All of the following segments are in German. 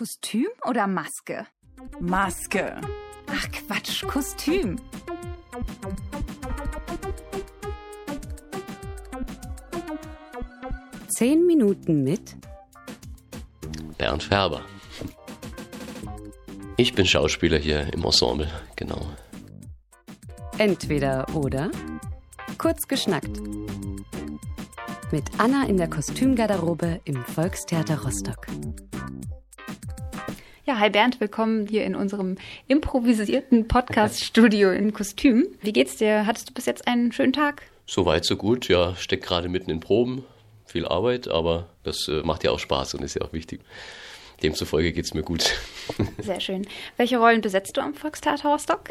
Kostüm oder Maske? Maske. Ach Quatsch, Kostüm. Zehn Minuten mit Bernd Färber. Ich bin Schauspieler hier im Ensemble, genau. Entweder oder. Kurz geschnackt. Mit Anna in der Kostümgarderobe im Volkstheater Rostock. Ja, hi Bernd, willkommen hier in unserem improvisierten Podcast-Studio in Kostüm. Wie geht's dir? Hattest du bis jetzt einen schönen Tag? So weit, so gut. Ja, steckt gerade mitten in Proben. Viel Arbeit, aber das äh, macht ja auch Spaß und ist ja auch wichtig. Demzufolge geht's mir gut. Sehr schön. Welche Rollen besetzt du am Volkstheater Rostock?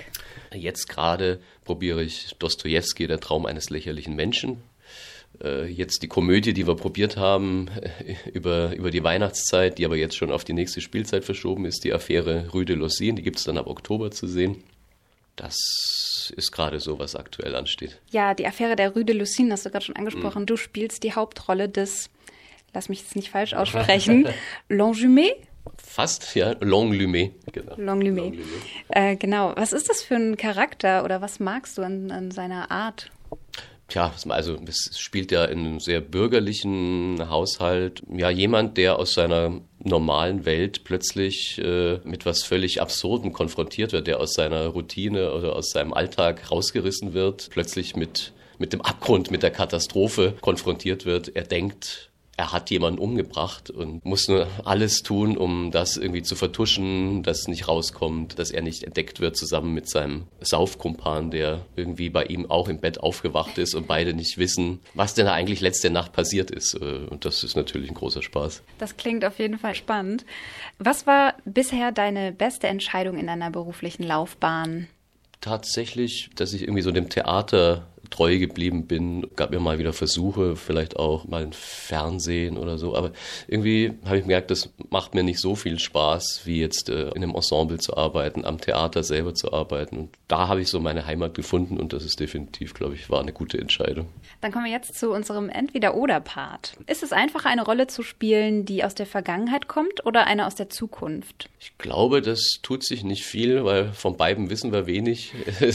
Jetzt gerade probiere ich Dostoevsky, der Traum eines lächerlichen Menschen. Äh, Jetzt die Komödie, die wir probiert haben über, über die Weihnachtszeit, die aber jetzt schon auf die nächste Spielzeit verschoben ist, die Affäre Rue de Lossin, die gibt's dann ab Oktober zu sehen. Das ist gerade so, was aktuell ansteht. Ja, die Affäre der Rue de Lucine hast du gerade schon angesprochen. Du spielst die Hauptrolle des, lass mich jetzt nicht falsch aussprechen, L'Enjumé? Fast, ja, Longlumé. Genau. L'Enjumé. Äh, genau. Was ist das für ein Charakter oder was magst du an, an seiner Art? Tja, also es spielt ja in einem sehr bürgerlichen Haushalt. Ja, jemand, der aus seiner normalen Welt plötzlich äh, mit was völlig Absurden konfrontiert wird, der aus seiner Routine oder aus seinem Alltag rausgerissen wird, plötzlich mit, mit dem Abgrund, mit der Katastrophe konfrontiert wird. Er denkt, er hat jemanden umgebracht und muss nur alles tun, um das irgendwie zu vertuschen, dass es nicht rauskommt, dass er nicht entdeckt wird zusammen mit seinem Saufkumpan, der irgendwie bei ihm auch im Bett aufgewacht ist und beide nicht wissen, was denn da eigentlich letzte Nacht passiert ist. Äh, Und das ist natürlich ein großer Spaß. Das klingt auf jeden Fall spannend. Was war bisher deine beste Entscheidung in deiner beruflichen Laufbahn? Tatsächlich, dass ich irgendwie so dem Theater treu geblieben bin, gab mir mal wieder Versuche, vielleicht auch mal ein Fernsehen oder so, aber irgendwie habe ich gemerkt, das macht mir nicht so viel Spaß, wie jetzt äh, in einem Ensemble zu arbeiten, am Theater selber zu arbeiten. Und da habe ich so meine Heimat gefunden und das ist definitiv, glaube ich, war eine gute Entscheidung. Dann kommen wir jetzt zu unserem Entweder-Oder-Part. Ist es einfacher, eine Rolle zu spielen, die aus der Vergangenheit kommt oder eine aus der Zukunft? Ich glaube, das tut sich nicht viel, weil von beiden wissen wir wenig.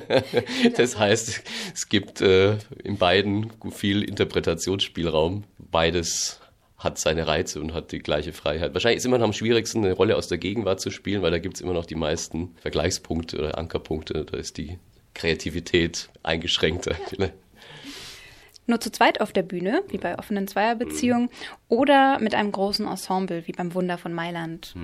das heißt, es gibt äh, in beiden viel Interpretationsspielraum. Beides hat seine Reize und hat die gleiche Freiheit. Wahrscheinlich ist immer noch am schwierigsten, eine Rolle aus der Gegenwart zu spielen, weil da gibt es immer noch die meisten Vergleichspunkte oder Ankerpunkte. Da ist die Kreativität eingeschränkter. Nur zu zweit auf der Bühne, wie bei offenen Zweierbeziehungen, oder mit einem großen Ensemble, wie beim Wunder von Mailand.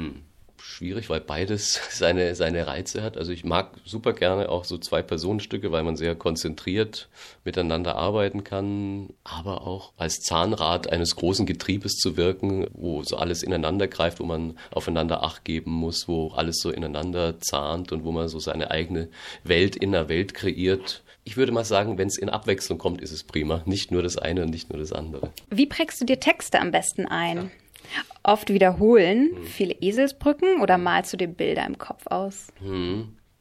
Schwierig, weil beides seine, seine Reize hat. Also ich mag super gerne auch so zwei Personenstücke, weil man sehr konzentriert miteinander arbeiten kann, aber auch als Zahnrad eines großen Getriebes zu wirken, wo so alles ineinander greift, wo man aufeinander Acht geben muss, wo alles so ineinander zahnt und wo man so seine eigene Welt in der Welt kreiert. Ich würde mal sagen, wenn es in Abwechslung kommt, ist es prima. Nicht nur das eine und nicht nur das andere. Wie prägst du dir Texte am besten ein? Oft wiederholen, viele Eselsbrücken oder malst du dir Bilder im Kopf aus?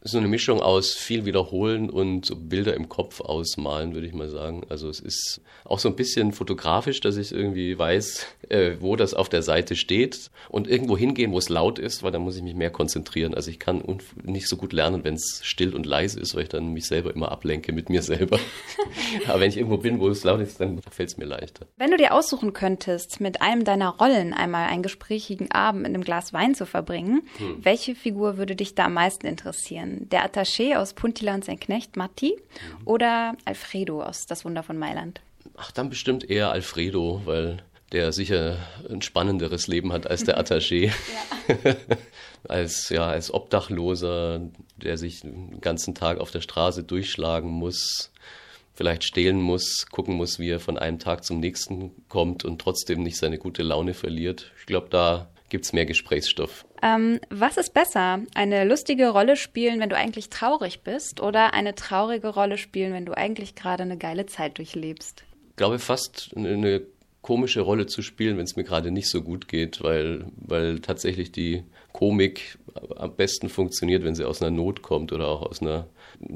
So eine Mischung aus viel wiederholen und so Bilder im Kopf ausmalen, würde ich mal sagen. Also es ist auch so ein bisschen fotografisch, dass ich irgendwie weiß, äh, wo das auf der Seite steht und irgendwo hingehen, wo es laut ist, weil da muss ich mich mehr konzentrieren. Also ich kann nicht so gut lernen, wenn es still und leise ist, weil ich dann mich selber immer ablenke mit mir selber. Aber wenn ich irgendwo bin, wo es laut ist, dann fällt es mir leichter. Wenn du dir aussuchen könntest, mit einem deiner Rollen einmal einen gesprächigen Abend mit einem Glas Wein zu verbringen, welche Figur würde dich da am meisten interessieren? Der Attaché aus Puntiland sein Knecht Matti oder Alfredo aus Das Wunder von Mailand? Ach, dann bestimmt eher Alfredo, weil der sicher ein spannenderes Leben hat als der Attaché. als, ja, als Obdachloser, der sich den ganzen Tag auf der Straße durchschlagen muss, vielleicht stehlen muss, gucken muss, wie er von einem Tag zum nächsten kommt und trotzdem nicht seine gute Laune verliert. Ich glaube, da gibt's mehr Gesprächsstoff. Ähm, was ist besser? Eine lustige Rolle spielen, wenn du eigentlich traurig bist oder eine traurige Rolle spielen, wenn du eigentlich gerade eine geile Zeit durchlebst? Ich glaube, fast eine komische Rolle zu spielen, wenn es mir gerade nicht so gut geht, weil, weil tatsächlich die Komik am besten funktioniert, wenn sie aus einer Not kommt oder auch aus einer,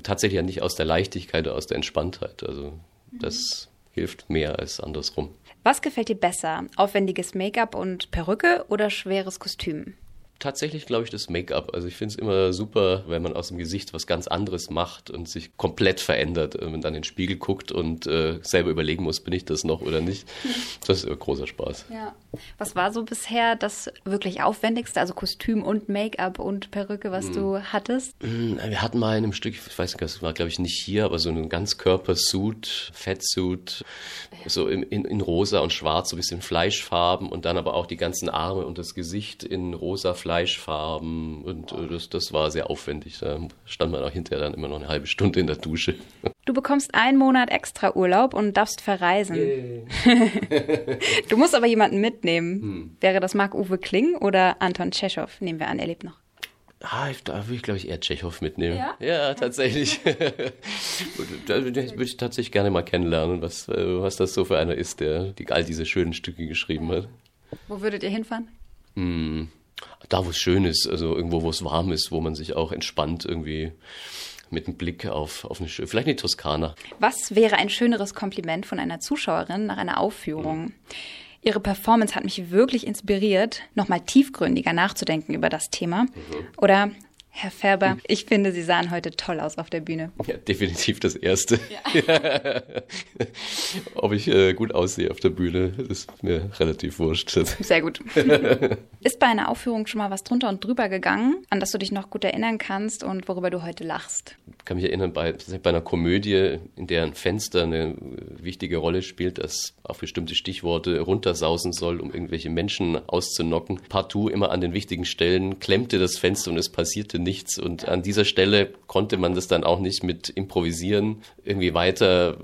tatsächlich ja nicht aus der Leichtigkeit oder aus der Entspanntheit. Also das hilft mehr als andersrum. Was gefällt dir besser? Aufwendiges Make-up und Perücke oder schweres Kostüm? Tatsächlich, glaube ich, das Make-up. Also ich finde es immer super, wenn man aus dem Gesicht was ganz anderes macht und sich komplett verändert, wenn man dann in den Spiegel guckt und äh, selber überlegen muss, bin ich das noch oder nicht. Das ist großer Spaß. Ja. Was war so bisher das wirklich aufwendigste, also Kostüm und Make-up und Perücke, was hm. du hattest? Hm, wir hatten mal in einem Stück, ich weiß nicht, das war glaube ich nicht hier, aber so einen Ganzkörpersuit, Fettsuit, so in, in, in rosa und schwarz, so ein bisschen Fleischfarben und dann aber auch die ganzen Arme und das Gesicht in rosa Fleisch Fleischfarben und äh, das, das war sehr aufwendig. Da stand man auch hinterher dann immer noch eine halbe Stunde in der Dusche. Du bekommst einen Monat extra Urlaub und darfst verreisen. du musst aber jemanden mitnehmen. Hm. Wäre das Marc-Uwe Kling oder Anton Tschechow? Nehmen wir an, er lebt noch. Ah, da würde ich, glaube ich, eher Tschechow mitnehmen. Ja, ja tatsächlich. da würde ich tatsächlich gerne mal kennenlernen, was, äh, was das so für einer ist, der die, all diese schönen Stücke geschrieben hat. Wo würdet ihr hinfahren? Hm, da, wo es schön ist, also irgendwo, wo es warm ist, wo man sich auch entspannt irgendwie mit einem Blick auf, auf eine, vielleicht eine Toskana. Was wäre ein schöneres Kompliment von einer Zuschauerin nach einer Aufführung? Mhm. Ihre Performance hat mich wirklich inspiriert, nochmal tiefgründiger nachzudenken über das Thema. Mhm. Oder Herr Färber, ich finde, Sie sahen heute toll aus auf der Bühne. Ja, definitiv das Erste. Ja. Ob ich äh, gut aussehe auf der Bühne, ist mir relativ wurscht. Sehr gut. Ist bei einer Aufführung schon mal was drunter und drüber gegangen, an das du dich noch gut erinnern kannst und worüber du heute lachst? Ich kann mich erinnern, bei, bei einer Komödie, in der ein Fenster eine wichtige Rolle spielt, das auf bestimmte Stichworte runtersausen soll, um irgendwelche Menschen auszunocken. Partout immer an den wichtigen Stellen klemmte das Fenster und es passierte nichts. Und an dieser Stelle konnte man das dann auch nicht mit Improvisieren irgendwie weiter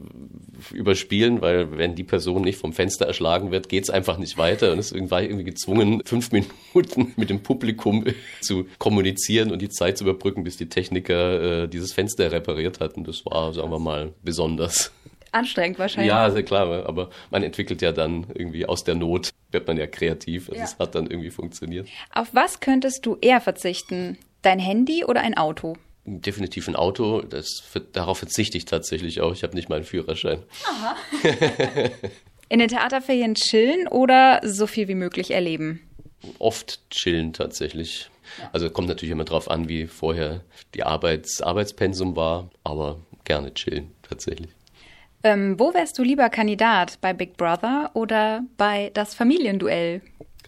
überspielen, weil wenn die Person nicht vom Fenster erschlagen wird, geht es einfach nicht weiter und es war irgendwie gezwungen, fünf Minuten mit dem Publikum zu kommunizieren und die Zeit zu überbrücken, bis die Techniker äh, dieses Fenster repariert hatten. Das war, sagen wir mal, besonders. Anstrengend wahrscheinlich. Ja, sehr klar, aber man entwickelt ja dann irgendwie aus der Not, wird man ja kreativ. Also ja. Es hat dann irgendwie funktioniert. Auf was könntest du eher verzichten? Dein Handy oder ein Auto? Definitiv ein Auto. Das, darauf verzichte ich tatsächlich auch. Ich habe nicht mal einen Führerschein. Aha. In den Theaterferien chillen oder so viel wie möglich erleben? Oft chillen tatsächlich. Ja. Also kommt natürlich immer darauf an, wie vorher die Arbeits Arbeitspensum war, aber gerne chillen tatsächlich. Ähm, wo wärst du lieber Kandidat? Bei Big Brother oder bei das Familienduell?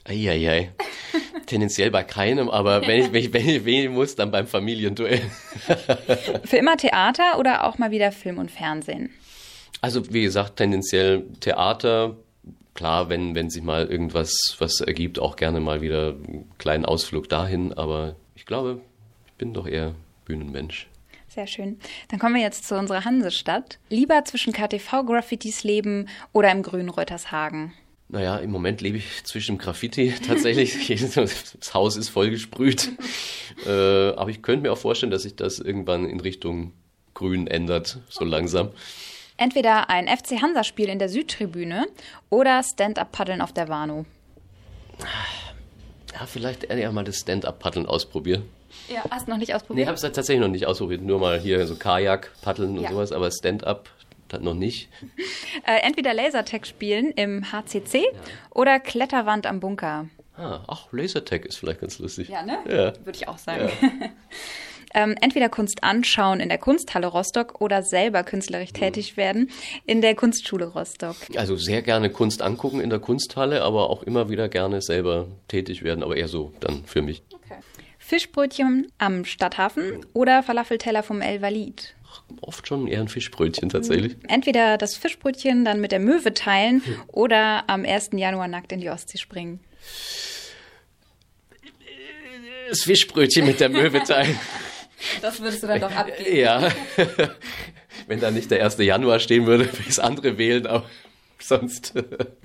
Eieiei. Tendenziell bei keinem, aber wenn ich, wenn ich, wenn ich wählen muss, dann beim Familienduell. Für immer Theater oder auch mal wieder Film und Fernsehen? Also wie gesagt, tendenziell Theater. Klar, wenn, wenn sich mal irgendwas was ergibt, auch gerne mal wieder einen kleinen Ausflug dahin. Aber ich glaube, ich bin doch eher Bühnenmensch. Sehr schön. Dann kommen wir jetzt zu unserer Hansestadt. Lieber zwischen KTV-Graffitis leben oder im grünen Reutershagen? Naja, im Moment lebe ich zwischen Graffiti tatsächlich. das Haus ist vollgesprüht. äh, aber ich könnte mir auch vorstellen, dass sich das irgendwann in Richtung Grün ändert, so langsam. Entweder ein FC Hansa-Spiel in der Südtribüne oder Stand-up-Paddeln auf der Warnow. Ja, vielleicht eher mal das Stand-up-Paddeln ausprobieren. Ja, hast du noch nicht ausprobiert? Nee, habe es tatsächlich noch nicht ausprobiert. Nur mal hier so Kajak, Paddeln und ja. sowas, aber Stand-up noch nicht. Äh, entweder Lasertag spielen im HCC ja. oder Kletterwand am Bunker. Ah, ach, Lasertag ist vielleicht ganz lustig. Ja, ne? Ja. Würde ich auch sagen. Ja. ähm, entweder Kunst anschauen in der Kunsthalle Rostock oder selber künstlerisch tätig werden in der Kunstschule Rostock. Also sehr gerne Kunst angucken in der Kunsthalle, aber auch immer wieder gerne selber tätig werden, aber eher so dann für mich. Okay. Fischbrötchen am Stadthafen oder Falafelteller vom El Walid? oft schon eher ein Fischbrötchen tatsächlich. Entweder das Fischbrötchen dann mit der Möwe teilen hm. oder am 1. Januar nackt in die Ostsee springen. Das Fischbrötchen mit der Möwe teilen. Das würdest du dann doch abgeben. Ja. Wenn da nicht der 1. Januar stehen würde, würde ich das andere wählen, aber sonst.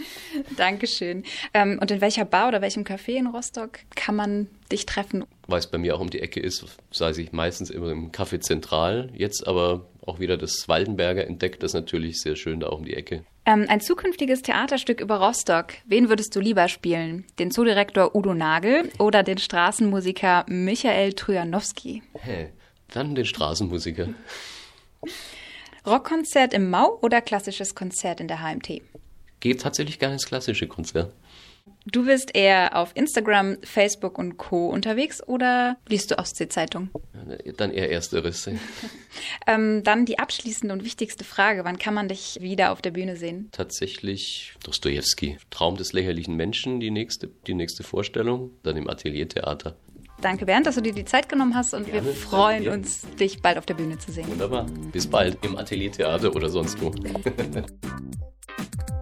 Dankeschön. Ähm, und in welcher Bar oder welchem Café in Rostock kann man dich treffen? Weil es bei mir auch um die Ecke ist, sei ich meistens immer im Café Zentral, jetzt aber auch wieder das Waldenberger entdeckt, das ist natürlich sehr schön da auch um die Ecke. Ähm, ein zukünftiges Theaterstück über Rostock. Wen würdest du lieber spielen? Den Zoodirektor Udo Nagel oder den Straßenmusiker Michael Trujanowski? Hä, dann den Straßenmusiker. Rockkonzert im Mau oder klassisches Konzert in der HMT? gehe tatsächlich gerne ins klassische Konzert. Du bist eher auf Instagram, Facebook und Co. unterwegs oder liest du Ostsee-Zeitung? Dann eher Ersteres. ähm, dann die abschließende und wichtigste Frage. Wann kann man dich wieder auf der Bühne sehen? Tatsächlich Dostoevsky. Traum des lächerlichen Menschen, die nächste, die nächste Vorstellung. Dann im Ateliertheater. Danke, Bernd, dass du dir die Zeit genommen hast und Gerne, wir freuen uns, dich bald auf der Bühne zu sehen. Wunderbar. Bis bald im Ateliertheater oder sonst wo.